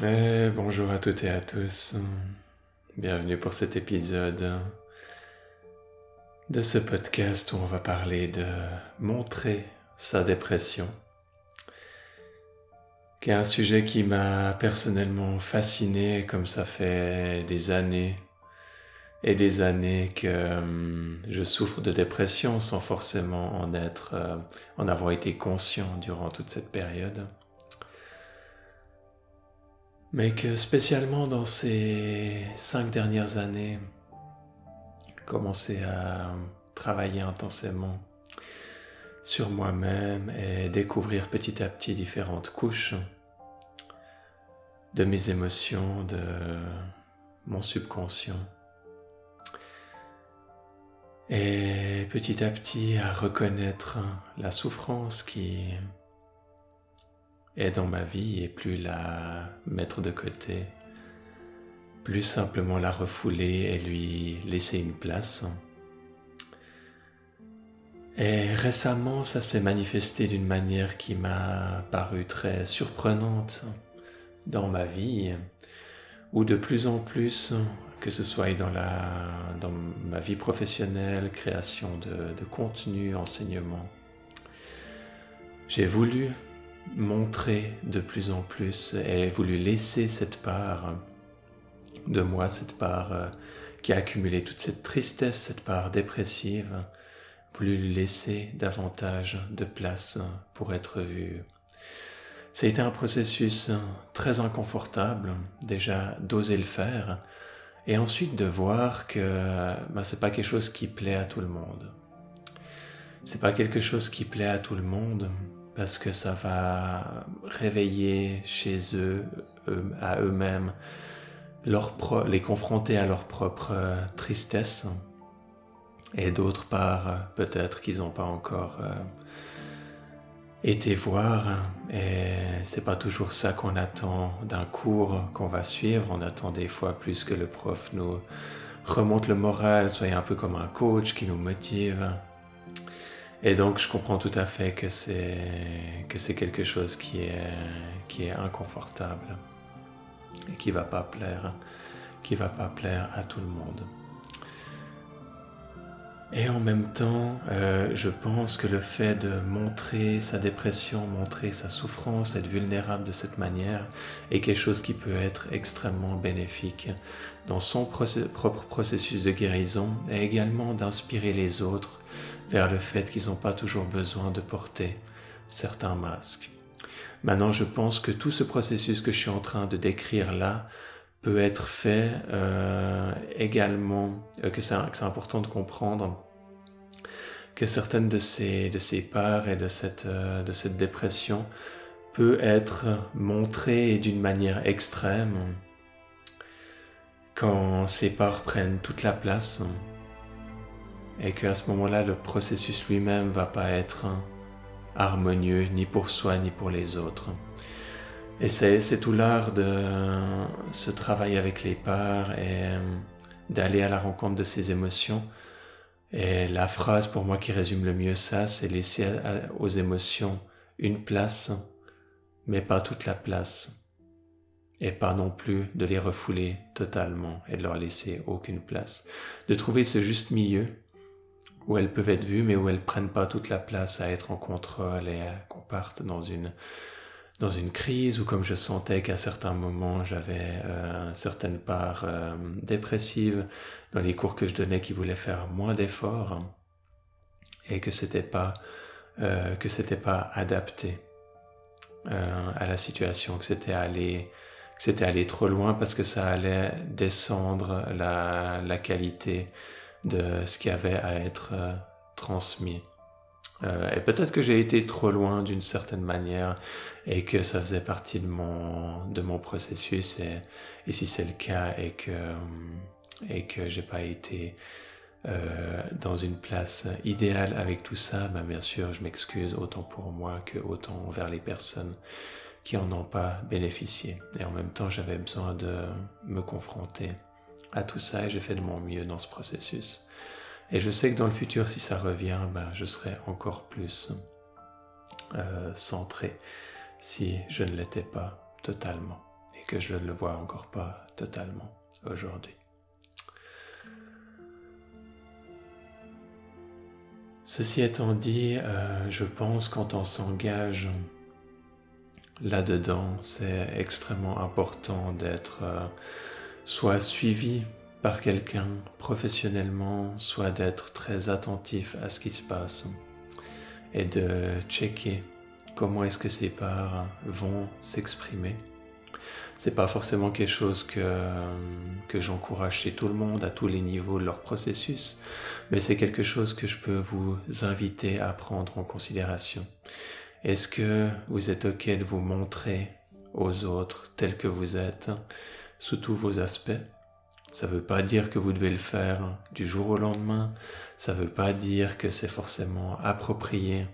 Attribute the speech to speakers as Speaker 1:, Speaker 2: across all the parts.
Speaker 1: Eh, bonjour à toutes et à tous. Bienvenue pour cet épisode de ce podcast où on va parler de montrer sa dépression, qui est un sujet qui m'a personnellement fasciné comme ça fait des années et des années que hum, je souffre de dépression sans forcément en être, euh, en avoir été conscient durant toute cette période mais que spécialement dans ces cinq dernières années, commencer à travailler intensément sur moi-même et découvrir petit à petit différentes couches de mes émotions, de mon subconscient. Et petit à petit à reconnaître la souffrance qui est dans ma vie et plus la mettre de côté, plus simplement la refouler et lui laisser une place. Et récemment, ça s'est manifesté d'une manière qui m'a paru très surprenante dans ma vie, où de plus en plus, que ce soit dans, la, dans ma vie professionnelle, création de, de contenu, enseignement, j'ai voulu montrer de plus en plus et voulu laisser cette part de moi, cette part euh, qui a accumulé toute cette tristesse, cette part dépressive, voulu lui laisser davantage de place pour être vue. Ça a été un processus très inconfortable, déjà d'oser le faire, et ensuite de voir que bah, c'est pas quelque chose qui plaît à tout le monde. C'est pas quelque chose qui plaît à tout le monde, parce que ça va réveiller chez eux, à eux-mêmes, les confronter à leur propre euh, tristesse. Et d'autre part euh, peut-être qu'ils n'ont pas encore euh, été voir. Et c'est pas toujours ça qu'on attend d'un cours qu'on va suivre. On attend des fois plus que le prof nous remonte le moral. Soit un peu comme un coach qui nous motive et donc je comprends tout à fait que c'est que c'est quelque chose qui est qui est inconfortable et qui va pas plaire qui va pas plaire à tout le monde. Et en même temps, euh, je pense que le fait de montrer sa dépression, montrer sa souffrance, être vulnérable de cette manière est quelque chose qui peut être extrêmement bénéfique dans son propre processus de guérison et également d'inspirer les autres vers le fait qu'ils n'ont pas toujours besoin de porter certains masques. Maintenant, je pense que tout ce processus que je suis en train de décrire là peut être fait euh, également, euh, que c'est important de comprendre que certaines de ces, de ces parts et de cette, euh, de cette dépression peut être montrée d'une manière extrême quand ces parts prennent toute la place et qu'à ce moment-là, le processus lui-même va pas être harmonieux ni pour soi ni pour les autres. Et c'est tout l'art de se travailler avec les parts et euh, d'aller à la rencontre de ses émotions. Et la phrase pour moi qui résume le mieux ça, c'est laisser aux émotions une place, mais pas toute la place. Et pas non plus de les refouler totalement et de leur laisser aucune place. De trouver ce juste milieu où elles peuvent être vues, mais où elles prennent pas toute la place à être en contrôle et qu'on parte dans une dans une crise ou comme je sentais qu'à certains moments j'avais euh, certaines parts euh, dépressives dans les cours que je donnais qui voulaient faire moins d'efforts et que c'était pas euh, que c'était pas adapté euh, à la situation que c'était allé que c'était allé trop loin parce que ça allait descendre la, la qualité de ce qui avait à être euh, transmis. Euh, et peut-être que j'ai été trop loin d'une certaine manière et que ça faisait partie de mon, de mon processus. Et, si c'est le cas et que, et que j'ai pas été euh, dans une place idéale avec tout ça, ben bien sûr, je m'excuse autant pour moi que autant envers les personnes qui en ont pas bénéficié. Et en même temps, j'avais besoin de me confronter à tout ça et j'ai fait de mon mieux dans ce processus. Et je sais que dans le futur, si ça revient, ben, je serai encore plus euh, centré si je ne l'étais pas totalement. Et que je ne le vois encore pas totalement aujourd'hui. Ceci étant dit, euh, je pense quand on s'engage là-dedans, c'est extrêmement important d'être euh, soit suivi par quelqu'un professionnellement, soit d'être très attentif à ce qui se passe et de checker comment est-ce que ces parts vont s'exprimer. C'est pas forcément quelque chose que, que j'encourage chez tout le monde à tous les niveaux de leur processus, mais c'est quelque chose que je peux vous inviter à prendre en considération. Est-ce que vous êtes OK de vous montrer aux autres tel que vous êtes? Sous tous vos aspects ça ne veut pas dire que vous devez le faire du jour au lendemain. Ça ne veut pas dire que c'est forcément approprié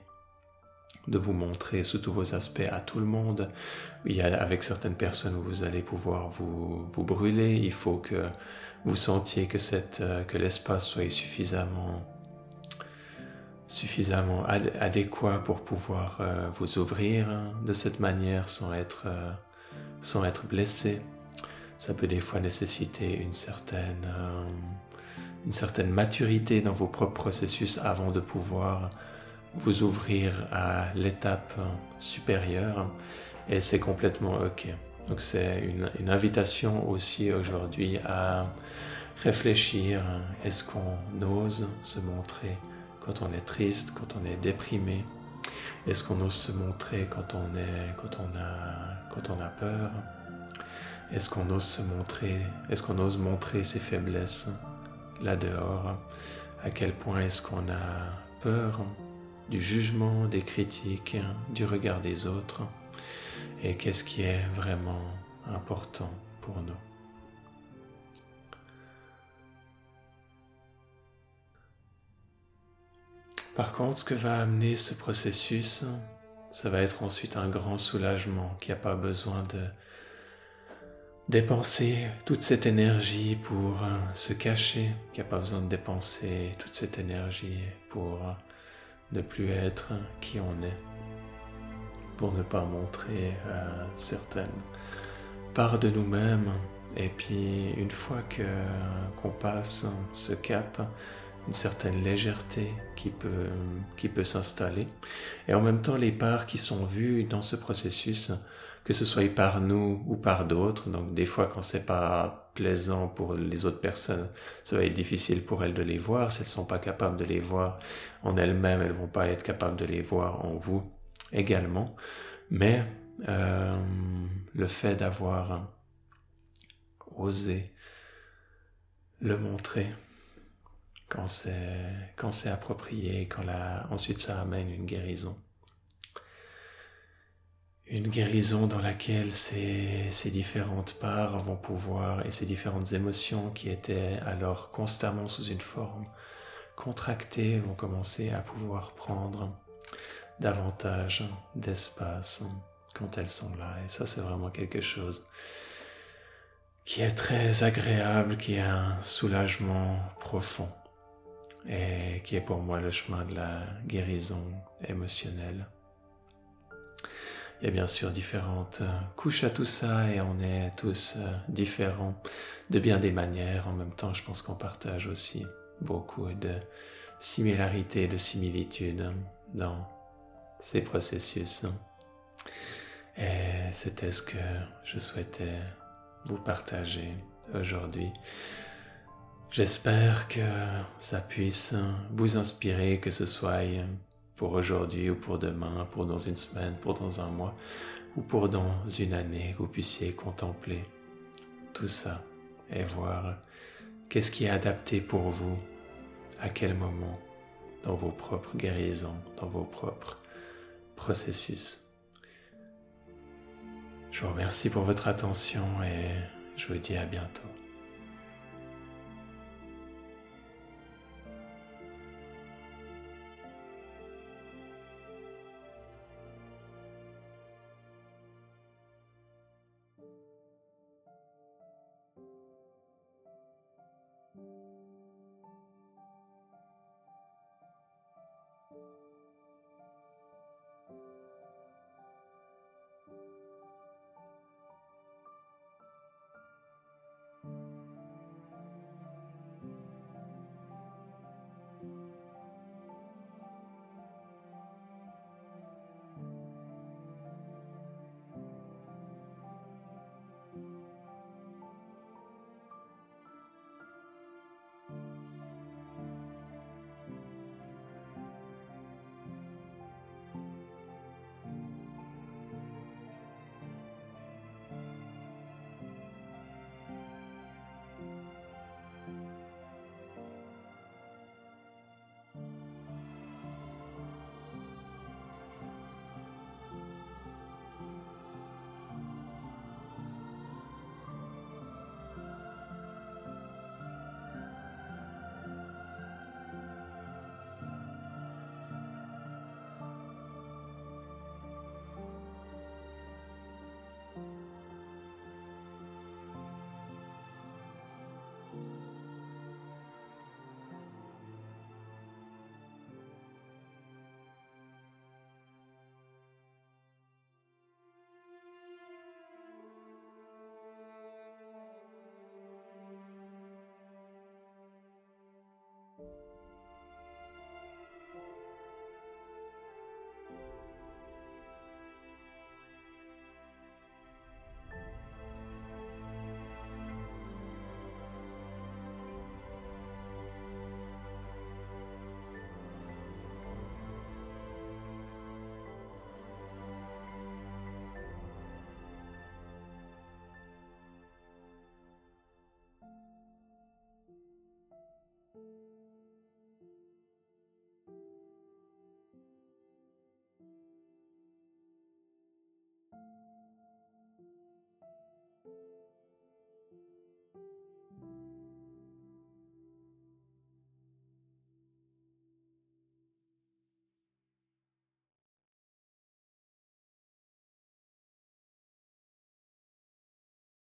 Speaker 1: de vous montrer sous tous vos aspects à tout le monde. Il y a avec certaines personnes où vous allez pouvoir vous, vous brûler. Il faut que vous sentiez que, cette, que l'espace soit suffisamment, suffisamment adéquat pour pouvoir euh, vous ouvrir de cette manière sans être, euh, sans être blessé ça peut des fois nécessiter une certaine, euh, une certaine maturité dans vos propres processus avant de pouvoir vous ouvrir à l'étape supérieure. Et c'est complètement ok. Donc c'est une, une, invitation aussi aujourd'hui à réfléchir, est-ce qu'on ose se montrer quand on est triste, quand on est déprimé? Est-ce qu'on ose se montrer quand on, est, quand on, a, quand on a peur? Est-ce qu'on ose se montrer? Est-ce montrer ses faiblesses là dehors? À quel point est-ce qu'on a peur du jugement, des critiques, du regard des autres? Et qu'est-ce qui est vraiment important pour nous? Par contre, ce que va amener ce processus, ça va être ensuite un grand soulagement qui n'a pas besoin de dépenser toute cette énergie pour euh, se cacher, qu'il n'y a pas besoin de dépenser toute cette énergie pour euh, ne plus être qui on est, pour ne pas montrer euh, certaines parts de nous-mêmes. Et puis une fois que qu'on passe ce cap, une certaine légèreté qui peut, qui peut s'installer. Et en même temps, les parts qui sont vues dans ce processus que ce soit par nous ou par d'autres. Donc des fois quand c'est pas plaisant pour les autres personnes, ça va être difficile pour elles de les voir. Si elles sont pas capables de les voir en elles-mêmes, elles vont pas être capables de les voir en vous également. Mais euh, le fait d'avoir osé le montrer quand c'est quand c'est approprié, quand la, ensuite ça amène une guérison une guérison dans laquelle ces, différentes parts vont pouvoir, et ces différentes émotions qui étaient alors constamment sous une forme contractée, vont commencer à pouvoir prendre davantage d'espace quand elles sont là. Et ça, c'est vraiment quelque chose qui est très agréable, qui est un soulagement profond et qui est pour moi le chemin de la guérison émotionnelle. A bien sûr différentes euh, couches à tout ça et on est tous euh, différents de bien des manières. En même temps, je pense qu'on partage aussi beaucoup de similarités, de similitudes dans ces processus. Et c'était ce que je souhaitais vous partager aujourd'hui. J'espère que ça puisse vous inspirer, que ce soit pour aujourd'hui ou pour demain, pour dans une semaine, pour dans un mois ou pour dans une année, vous puissiez contempler tout ça et voir qu'est-ce qui est adapté pour vous, à quel moment, dans vos propres guérisons, dans vos propres processus. Je vous remercie pour votre attention et je vous dis à bientôt.